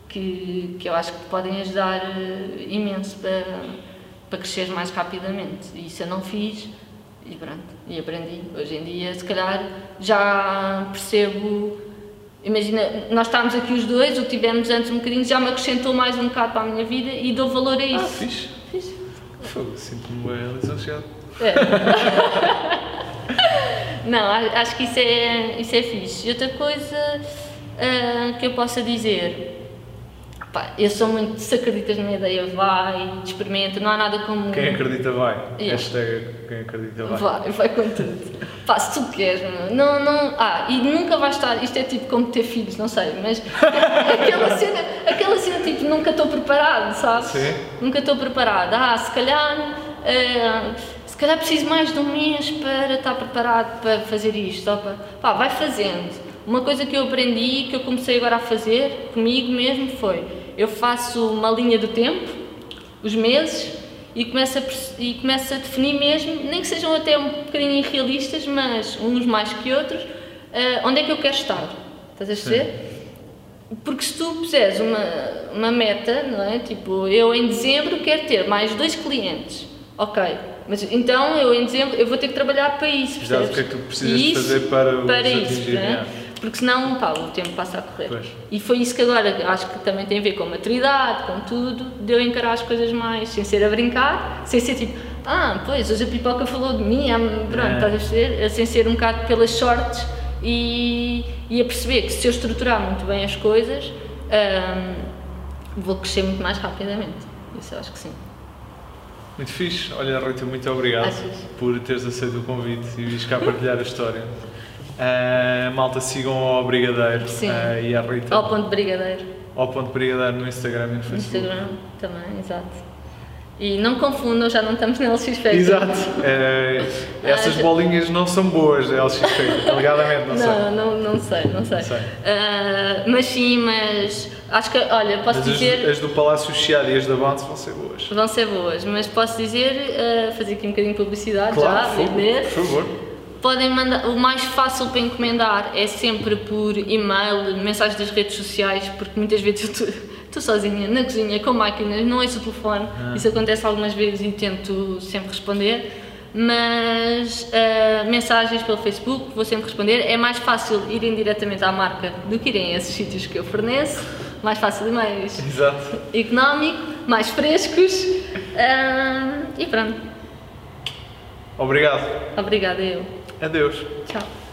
Speaker 2: que, que eu acho que te podem ajudar uh, imenso para, para cresceres mais rapidamente. E isso eu não fiz e pronto, e aprendi. Hoje em dia, se calhar, já percebo. Imagina, nós estávamos aqui os dois, o que tivemos antes um bocadinho, já me acrescentou mais um bocado para a minha vida e dou valor a isso. Ah,
Speaker 1: fixe.
Speaker 2: Fixe.
Speaker 1: Sinto-me bem lisonjeado.
Speaker 2: É. *laughs* Não, acho que isso é, isso é fixe. Outra coisa uh, que eu possa dizer, pá, eu sou muito, se acreditas numa ideia, vai, experimenta, não há nada como...
Speaker 1: Quem acredita vai, yeah. hashtag quem acredita vai.
Speaker 2: Vai, vai com tudo. pá, se tu queres, não, não, ah, e nunca vai estar, isto é tipo como ter filhos, não sei, mas *laughs* aquela cena, aquela cena tipo, nunca estou preparado, sabes?
Speaker 1: Sim.
Speaker 2: Nunca estou preparado, ah, se calhar... Uh, se calhar preciso mais de um mês para estar preparado para fazer isto. Para, pá, vai fazendo. Uma coisa que eu aprendi e que eu comecei agora a fazer comigo mesmo foi: eu faço uma linha do tempo, os meses, e começo a, e começo a definir mesmo, nem que sejam até um bocadinho irrealistas, mas uns mais que outros, uh, onde é que eu quero estar. Estás a perceber? Porque se tu puseres uma, uma meta, não é? Tipo, eu em dezembro quero ter mais dois clientes. Ok, mas então eu em dezembro eu vou ter que trabalhar para isso?
Speaker 1: Já o que é que tu precisas isso, fazer para,
Speaker 2: para isso, atingir, é? Porque senão, pá, o tempo passa a correr. Pois. E foi isso que agora, acho que também tem a ver com a maturidade, com tudo, de eu encarar as coisas mais, sem ser a brincar, sem ser tipo, ah, pois, hoje a pipoca falou de mim, ah, pronto, é. estás a ser, sem ser um bocado pelas sortes e, e a perceber que se eu estruturar muito bem as coisas, hum, vou crescer muito mais rapidamente. Isso eu acho que sim.
Speaker 1: Muito fixe. Olha, Rita, muito obrigado Achas? por teres aceito o convite e vires cá partilhar a história. Uh, malta, sigam ao Brigadeiro. Uh, e à Rita.
Speaker 2: Ao ponto Brigadeiro.
Speaker 1: Ao ponto Brigadeiro no Instagram e no Facebook.
Speaker 2: Instagram também, exato. E não confundam, já não estamos na LX Feita.
Speaker 1: Exato. É, *laughs* essas bolinhas não são boas da LX Feita, alegadamente, não,
Speaker 2: não sei. Não, não sei, não sei. sei. Uh, mas sim, mas acho que, olha, posso
Speaker 1: mas
Speaker 2: dizer...
Speaker 1: As, as do Palácio Chiado e as da Bounce vão ser boas.
Speaker 2: Vão ser boas, mas posso dizer, uh, fazer aqui um bocadinho de publicidade claro, já, vender.
Speaker 1: Por favor.
Speaker 2: Podem mandar, o mais fácil para encomendar é sempre por e-mail, mensagens das redes sociais, porque muitas vezes eu estou *laughs* sozinha na cozinha com máquinas, não ouço o telefone, ah. isso acontece algumas vezes e tento sempre responder. Mas uh, mensagens pelo Facebook vou sempre responder. É mais fácil irem diretamente à marca do que irem a esses sítios que eu forneço. Mais fácil e mais
Speaker 1: Exato.
Speaker 2: económico, mais frescos. Uh, e pronto.
Speaker 1: Obrigado.
Speaker 2: Obrigada, eu.
Speaker 1: Adeus.
Speaker 2: Tchau.